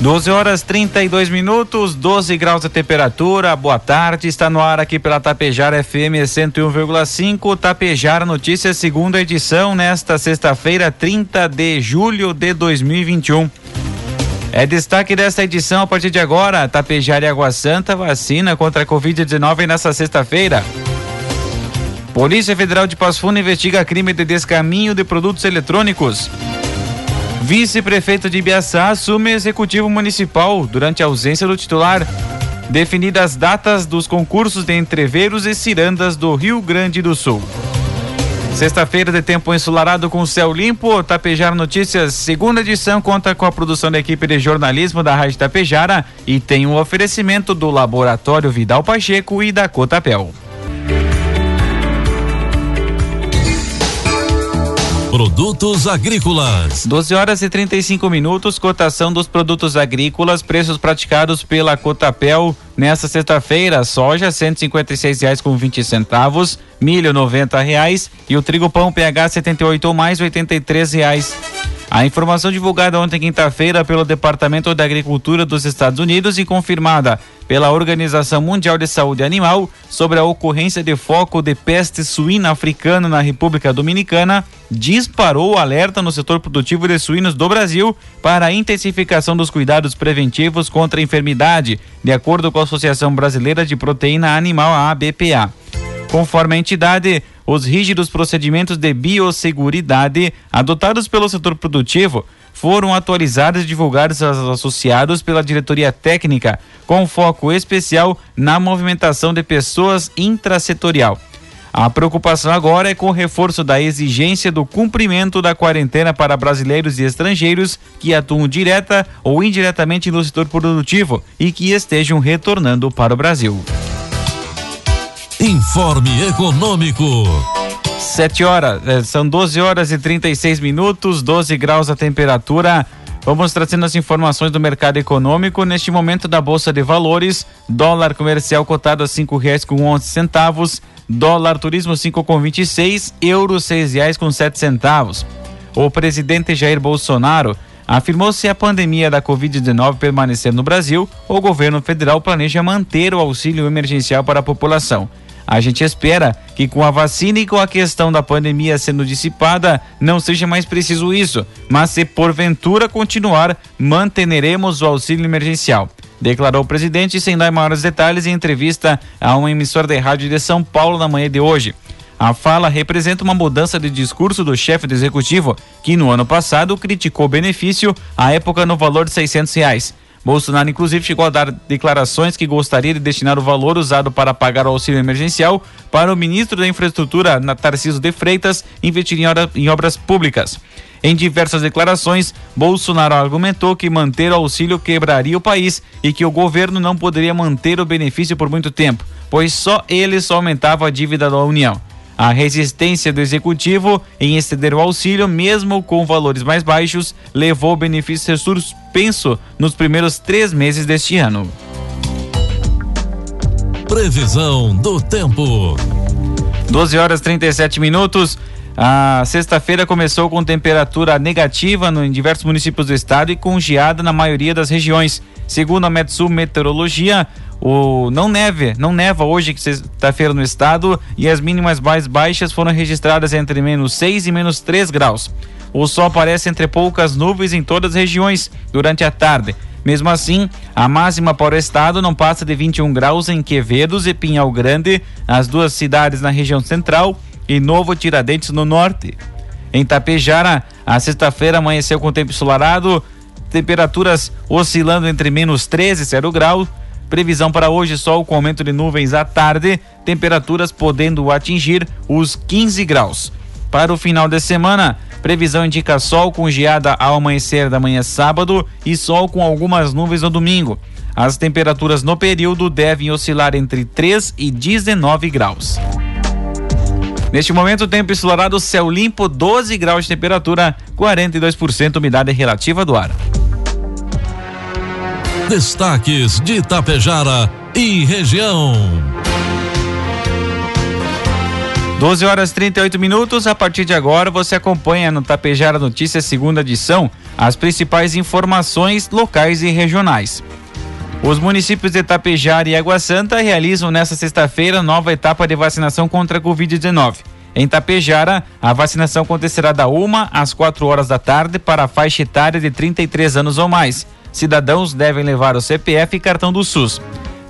12 horas 32 minutos, 12 graus de temperatura. Boa tarde, está no ar aqui pela Tapejara FM 101,5. Tapejara Notícias, segunda edição, nesta sexta-feira, 30 de julho de 2021. É destaque desta edição a partir de agora: Tapejara e Água Santa vacina contra a Covid-19 nesta sexta-feira. Polícia Federal de Passo Fundo investiga crime de descaminho de produtos eletrônicos. Vice-prefeito de Ibiaçá assume executivo municipal durante a ausência do titular. Definidas datas dos concursos de entreveiros e cirandas do Rio Grande do Sul. Sexta-feira de tempo ensolarado com céu limpo, Tapejara Notícias, segunda edição, conta com a produção da equipe de jornalismo da Rádio Tapejara e tem um oferecimento do Laboratório Vidal Pacheco e da Cotapel. Produtos agrícolas. 12 horas e 35 minutos, cotação dos produtos agrícolas, preços praticados pela Cotapel nesta sexta-feira. Soja 156 reais com 20 centavos, milho R$ reais e o trigo pão PH 78 ou mais R$ reais. A informação divulgada ontem, quinta-feira, pelo Departamento da Agricultura dos Estados Unidos e confirmada pela Organização Mundial de Saúde Animal sobre a ocorrência de foco de peste suína africana na República Dominicana, disparou o alerta no setor produtivo de suínos do Brasil para a intensificação dos cuidados preventivos contra a enfermidade, de acordo com a Associação Brasileira de Proteína Animal, a ABPA. Conforme a entidade, os rígidos procedimentos de biosseguridade adotados pelo setor produtivo foram atualizados e divulgados aos associados pela diretoria técnica, com foco especial na movimentação de pessoas intrasetorial. A preocupação agora é com o reforço da exigência do cumprimento da quarentena para brasileiros e estrangeiros que atuam direta ou indiretamente no setor produtivo e que estejam retornando para o Brasil. Informe Econômico. 7 horas, eh, são 12 horas e 36 minutos, 12 graus a temperatura. Vamos trazendo as informações do mercado econômico. Neste momento da Bolsa de Valores, dólar comercial cotado a cinco reais com onze centavos, dólar turismo cinco com vinte e seis, euro seis reais com sete centavos. O presidente Jair Bolsonaro afirmou se a pandemia da Covid-19 permanecer no Brasil, o governo federal planeja manter o auxílio emergencial para a população. A gente espera que com a vacina e com a questão da pandemia sendo dissipada, não seja mais preciso isso, mas se porventura continuar, manteremos o auxílio emergencial. Declarou o presidente sem dar maiores detalhes em entrevista a uma emissora de rádio de São Paulo na manhã de hoje. A fala representa uma mudança de discurso do chefe do executivo, que no ano passado criticou o benefício, à época no valor de 600 reais. Bolsonaro, inclusive, chegou a dar declarações que gostaria de destinar o valor usado para pagar o auxílio emergencial para o ministro da Infraestrutura, Tarcísio de Freitas, investir em, obras públicas. Em diversas declarações, Bolsonaro argumentou que manter o auxílio quebraria o país e que o governo não poderia manter o benefício por muito tempo, pois só ele só aumentava a dívida da União. A resistência do executivo em exceder o auxílio, mesmo com valores mais baixos, levou o benefício a ser suspenso nos primeiros três meses deste ano. Previsão do tempo. 12 horas 37 minutos. A sexta-feira começou com temperatura negativa em diversos municípios do estado e com geada na maioria das regiões. Segundo a Metsul Meteorologia, o não neve, não neva hoje sexta-feira no estado e as mínimas mais baixas foram registradas entre menos 6 e menos 3 graus. O sol aparece entre poucas nuvens em todas as regiões durante a tarde. Mesmo assim, a máxima para o estado não passa de 21 graus em Quevedos e Pinhal Grande, as duas cidades na região central, e Novo Tiradentes no norte. Em Tapejara, a sexta-feira amanheceu com tempo ensolarado, temperaturas oscilando entre menos 13 e 0 graus Previsão para hoje: sol com aumento de nuvens à tarde, temperaturas podendo atingir os 15 graus. Para o final de semana, Previsão indica sol com geada ao amanhecer da manhã sábado e sol com algumas nuvens no domingo. As temperaturas no período devem oscilar entre 3 e 19 graus. Neste momento, tempo ensolarado, céu limpo, 12 graus de temperatura, 42% umidade relativa do ar. Destaques de Itapejara e região. 12 horas 38 minutos. A partir de agora, você acompanha no Tapejara Notícias, segunda edição, as principais informações locais e regionais. Os municípios de Tapejara e Água Santa realizam nesta sexta-feira nova etapa de vacinação contra a Covid-19. Em Tapejara, a vacinação acontecerá da 1 às 4 horas da tarde para a faixa etária de 33 anos ou mais. Cidadãos devem levar o CPF e cartão do SUS.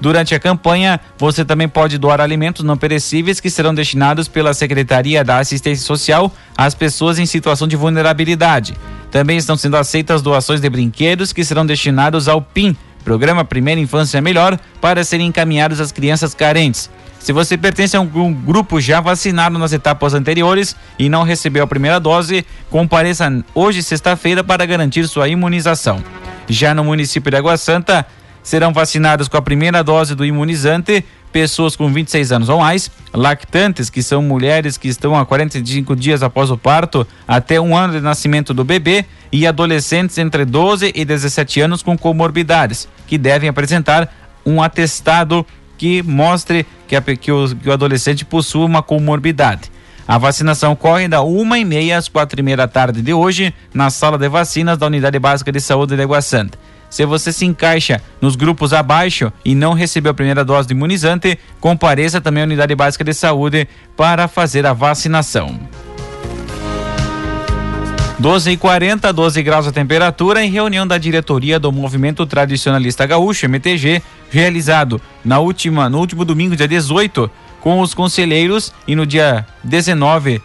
Durante a campanha, você também pode doar alimentos não perecíveis que serão destinados pela Secretaria da Assistência Social às pessoas em situação de vulnerabilidade. Também estão sendo aceitas doações de brinquedos que serão destinados ao PIN, Programa Primeira Infância Melhor, para serem encaminhados às crianças carentes. Se você pertence a um grupo já vacinado nas etapas anteriores e não recebeu a primeira dose, compareça hoje, sexta-feira, para garantir sua imunização. Já no município de Água Santa, serão vacinados com a primeira dose do imunizante pessoas com 26 anos ou mais, lactantes, que são mulheres que estão há 45 dias após o parto, até um ano de nascimento do bebê, e adolescentes entre 12 e 17 anos com comorbidades, que devem apresentar um atestado que mostre que, a, que, o, que o adolescente possui uma comorbidade. A vacinação ocorre da uma e meia às quatro e meia da tarde de hoje na sala de vacinas da Unidade Básica de Saúde de Água Santa. Se você se encaixa nos grupos abaixo e não recebeu a primeira dose do imunizante, compareça também à Unidade Básica de Saúde para fazer a vacinação. 12 e 40, 12 graus a temperatura em reunião da diretoria do Movimento Tradicionalista Gaúcho, MTG, realizado na última, no último domingo, dia 18, com os conselheiros e no dia 19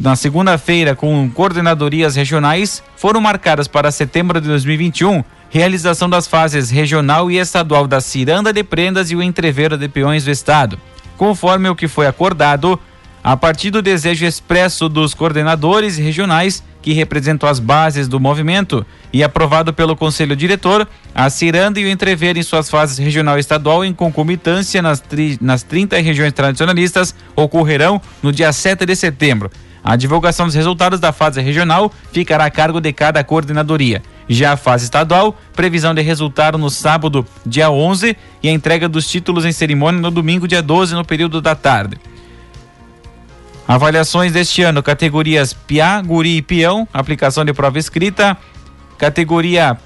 na segunda-feira, com coordenadorias regionais, foram marcadas para setembro de 2021 realização das fases regional e estadual da Ciranda de Prendas e o Entreveiro de Peões do Estado. Conforme o que foi acordado, a partir do desejo expresso dos coordenadores regionais que representam as bases do movimento e aprovado pelo Conselho Diretor, a Ciranda e o Entrever em suas fases regional e estadual em concomitância nas, tri, nas 30 regiões tradicionalistas ocorrerão no dia 7 de setembro. A divulgação dos resultados da fase regional ficará a cargo de cada coordenadoria. Já a fase estadual, previsão de resultado no sábado, dia 11, e a entrega dos títulos em cerimônia no domingo, dia 12, no período da tarde. Avaliações deste ano: categorias PIA, Guri e Peão, aplicação de prova escrita. Categoria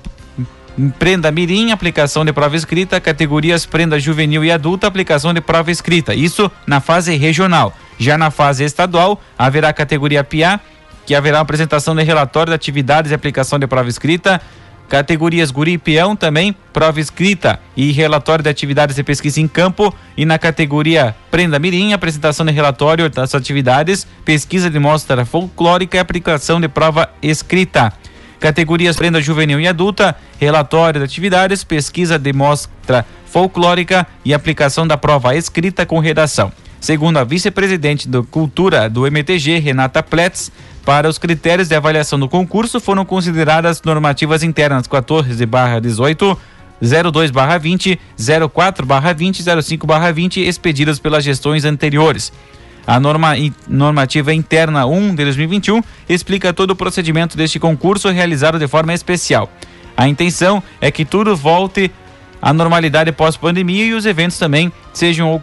Prenda Mirim, aplicação de prova escrita. Categorias Prenda Juvenil e Adulta, aplicação de prova escrita. Isso na fase regional. Já na fase estadual, haverá categoria PIA, que haverá apresentação de relatório de atividades e aplicação de prova escrita. Categorias Guri e Peão também, prova escrita e relatório de atividades de pesquisa em campo. E na categoria Prenda Mirim, apresentação de relatório das atividades, pesquisa de mostra folclórica e aplicação de prova escrita. Categorias Prenda Juvenil e Adulta, relatório de atividades, pesquisa de mostra folclórica e aplicação da prova escrita com redação. Segundo a vice-presidente da Cultura do MTG, Renata Pletz, para os critérios de avaliação do concurso foram consideradas normativas internas 14/18 02/20, 04/20, 05/20 expedidas pelas gestões anteriores. A norma, normativa interna 1 de 2021 explica todo o procedimento deste concurso realizado de forma especial. A intenção é que tudo volte à normalidade pós-pandemia e os eventos também sejam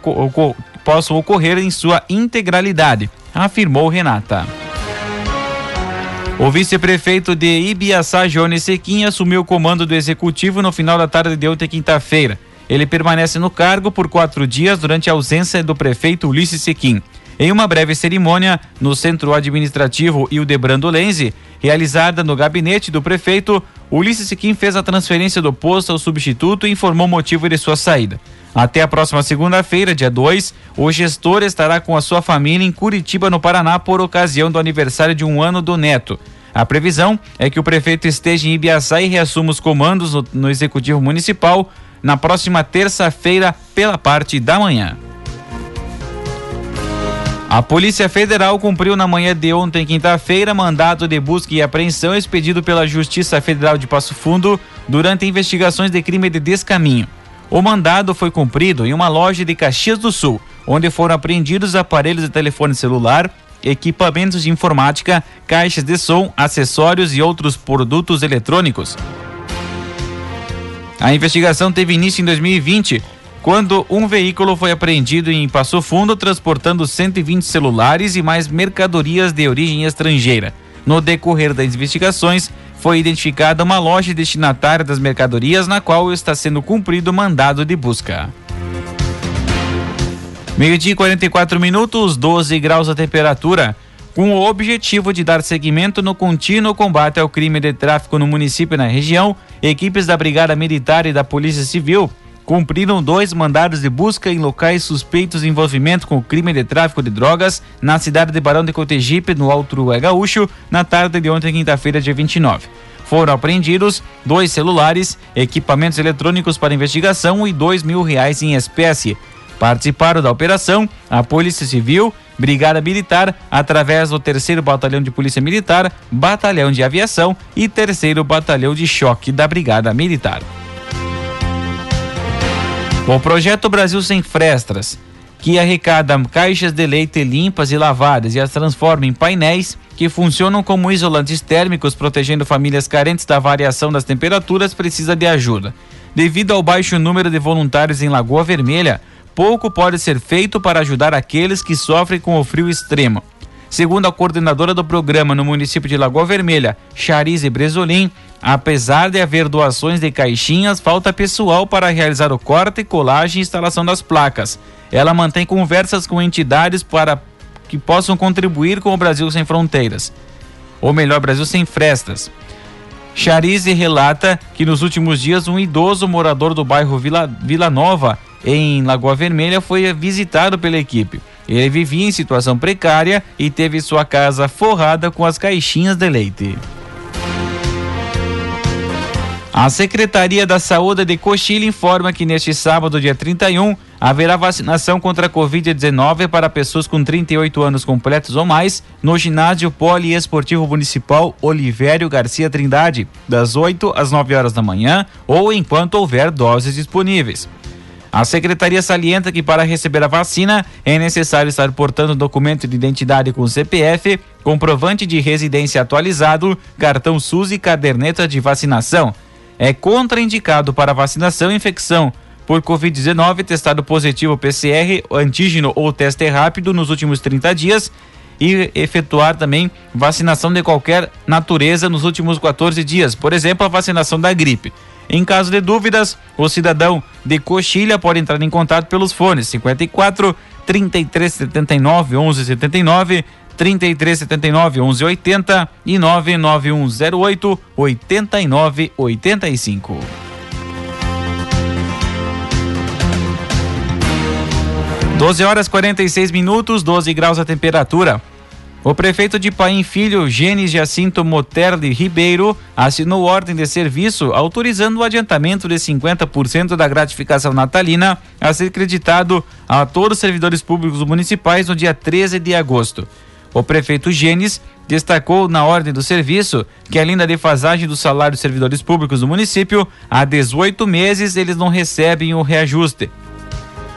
possam ocorrer em sua integralidade, afirmou Renata. O vice-prefeito de Ibiaçá, Jones Sequim, assumiu o comando do executivo no final da tarde de ontem, quinta-feira. Ele permanece no cargo por quatro dias durante a ausência do prefeito Ulisses Sequim. Em uma breve cerimônia no Centro Administrativo Ildebrando Lenze, realizada no gabinete do prefeito, Ulisses Sequim fez a transferência do posto ao substituto e informou o motivo de sua saída. Até a próxima segunda-feira, dia 2, o gestor estará com a sua família em Curitiba, no Paraná, por ocasião do aniversário de um ano do neto. A previsão é que o prefeito esteja em Ibiaçá e reassuma os comandos no, no Executivo Municipal na próxima terça-feira, pela parte da manhã. A Polícia Federal cumpriu na manhã de ontem, quinta-feira, mandado de busca e apreensão expedido pela Justiça Federal de Passo Fundo durante investigações de crime de descaminho. O mandado foi cumprido em uma loja de Caxias do Sul, onde foram apreendidos aparelhos de telefone celular, equipamentos de informática, caixas de som, acessórios e outros produtos eletrônicos. A investigação teve início em 2020 quando um veículo foi apreendido em Passo Fundo transportando 120 celulares e mais mercadorias de origem estrangeira. No decorrer das investigações, foi identificada uma loja destinatária das mercadorias na qual está sendo cumprido o mandado de busca. Meio-dia 44 minutos, 12 graus a temperatura. Com o objetivo de dar seguimento no contínuo combate ao crime de tráfico no município e na região, equipes da Brigada Militar e da Polícia Civil cumpriram dois mandados de busca em locais suspeitos de envolvimento com o crime de tráfico de drogas na cidade de Barão de Cotegipe, no Alto Uruguai Gaúcho, na tarde de ontem, quinta-feira, dia 29. Foram apreendidos dois celulares, equipamentos eletrônicos para investigação e dois mil reais em espécie. Participaram da operação a Polícia Civil, Brigada Militar, através do terceiro Batalhão de Polícia Militar, Batalhão de Aviação e terceiro Batalhão de Choque da Brigada Militar. O projeto Brasil Sem Frestas, que arrecada caixas de leite limpas e lavadas e as transforma em painéis que funcionam como isolantes térmicos, protegendo famílias carentes da variação das temperaturas, precisa de ajuda. Devido ao baixo número de voluntários em Lagoa Vermelha, pouco pode ser feito para ajudar aqueles que sofrem com o frio extremo. Segundo a coordenadora do programa no município de Lagoa Vermelha, Charize Bresolim, apesar de haver doações de caixinhas, falta pessoal para realizar o corte, colagem e instalação das placas. Ela mantém conversas com entidades para que possam contribuir com o Brasil Sem Fronteiras, ou melhor, Brasil Sem Frestas. Charize relata que nos últimos dias um idoso morador do bairro Vila, Vila Nova, em Lagoa Vermelha, foi visitado pela equipe. Ele vivia em situação precária e teve sua casa forrada com as caixinhas de leite. A Secretaria da Saúde de Cochilha informa que neste sábado, dia 31, haverá vacinação contra a Covid-19 para pessoas com 38 anos completos ou mais no ginásio poliesportivo municipal Olivério Garcia Trindade, das 8 às 9 horas da manhã ou enquanto houver doses disponíveis. A secretaria salienta que para receber a vacina é necessário estar portando documento de identidade com CPF, comprovante de residência atualizado, cartão SUS e caderneta de vacinação. É contraindicado para vacinação e infecção por Covid-19 testado positivo PCR, antígeno ou teste rápido nos últimos 30 dias e efetuar também vacinação de qualquer natureza nos últimos 14 dias, por exemplo, a vacinação da gripe. Em caso de dúvidas, o cidadão de Coxilha pode entrar em contato pelos fones 54 3379 1179 3379 1180 e 99108 8985. Doze horas 46 minutos, 12 graus a temperatura. O prefeito de Paim Filho, Gênesis Jacinto Moterli Ribeiro, assinou ordem de serviço autorizando o adiantamento de 50% da gratificação natalina a ser creditado a todos os servidores públicos municipais no dia 13 de agosto. O prefeito Gênesis destacou na ordem do serviço que, além da defasagem do salário dos servidores públicos do município, há 18 meses eles não recebem o reajuste.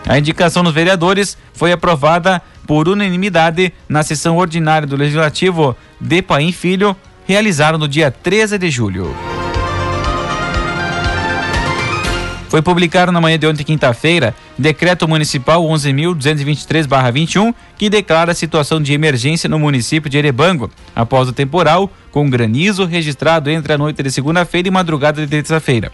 A indicação dos vereadores foi aprovada por unanimidade na sessão ordinária do Legislativo de Paim Filho, realizada no dia 13 de julho. Foi publicado na manhã de ontem, quinta-feira, decreto municipal 11.223-21, que declara a situação de emergência no município de Erebango, após o temporal com granizo registrado entre a noite de segunda-feira e madrugada de terça-feira.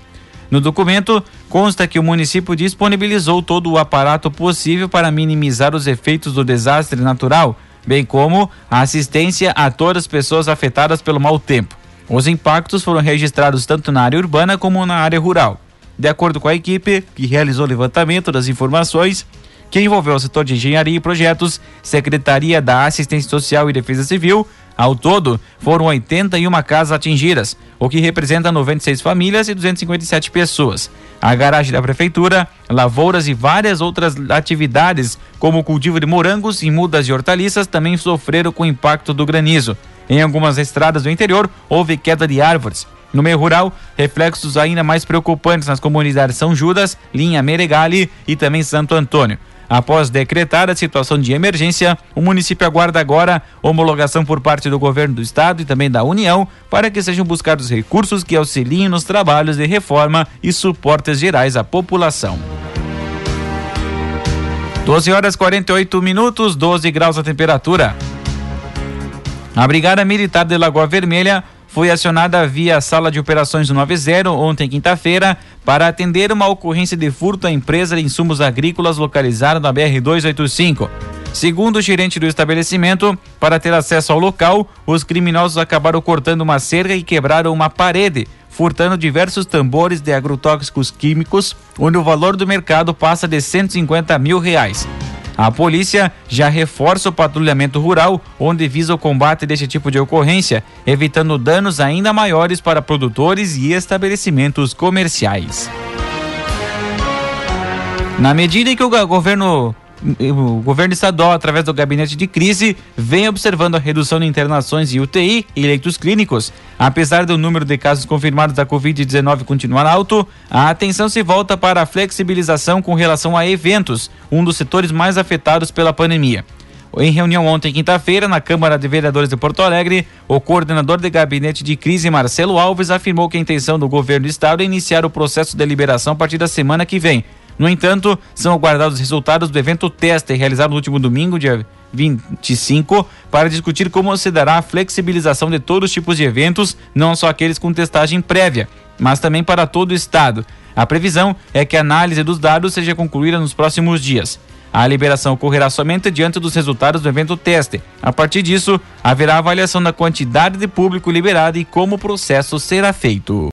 No documento, consta que o município disponibilizou todo o aparato possível para minimizar os efeitos do desastre natural, bem como a assistência a todas as pessoas afetadas pelo mau tempo. Os impactos foram registrados tanto na área urbana como na área rural. De acordo com a equipe que realizou o levantamento das informações, que envolveu o setor de engenharia e projetos, Secretaria da Assistência Social e Defesa Civil, ao todo, foram 81 casas atingidas, o que representa 96 famílias e 257 pessoas. A garagem da prefeitura, lavouras e várias outras atividades como o cultivo de morangos e mudas de hortaliças, também sofreram com o impacto do granizo. Em algumas estradas do interior, houve queda de árvores. No meio rural, reflexos ainda mais preocupantes nas comunidades São Judas, Linha Meregali e também Santo Antônio. Após decretar a situação de emergência, o município aguarda agora homologação por parte do governo do estado e também da União para que sejam buscados recursos que auxiliem nos trabalhos de reforma e suportes gerais à população. 12 horas 48 minutos, 12 graus a temperatura. A Brigada Militar de Lagoa Vermelha foi acionada via sala de operações 90 ontem quinta-feira para atender uma ocorrência de furto à empresa de insumos agrícolas localizada na BR 285. Segundo o gerente do estabelecimento, para ter acesso ao local, os criminosos acabaram cortando uma cerca e quebraram uma parede, furtando diversos tambores de agrotóxicos químicos, onde o valor do mercado passa de 150 mil reais. A polícia já reforça o patrulhamento rural, onde visa o combate deste tipo de ocorrência, evitando danos ainda maiores para produtores e estabelecimentos comerciais. Na medida em que o governo o governo estadual, através do gabinete de crise, vem observando a redução de internações em UTI e leitos clínicos. Apesar do número de casos confirmados da Covid-19 continuar alto, a atenção se volta para a flexibilização com relação a eventos, um dos setores mais afetados pela pandemia. Em reunião ontem, quinta-feira, na Câmara de Vereadores de Porto Alegre, o coordenador de gabinete de crise, Marcelo Alves, afirmou que a intenção do governo do estado é iniciar o processo de liberação a partir da semana que vem, no entanto, são aguardados os resultados do evento teste realizado no último domingo, dia 25, para discutir como se dará a flexibilização de todos os tipos de eventos, não só aqueles com testagem prévia, mas também para todo o estado. A previsão é que a análise dos dados seja concluída nos próximos dias. A liberação ocorrerá somente diante dos resultados do evento teste. A partir disso, haverá avaliação da quantidade de público liberado e como o processo será feito.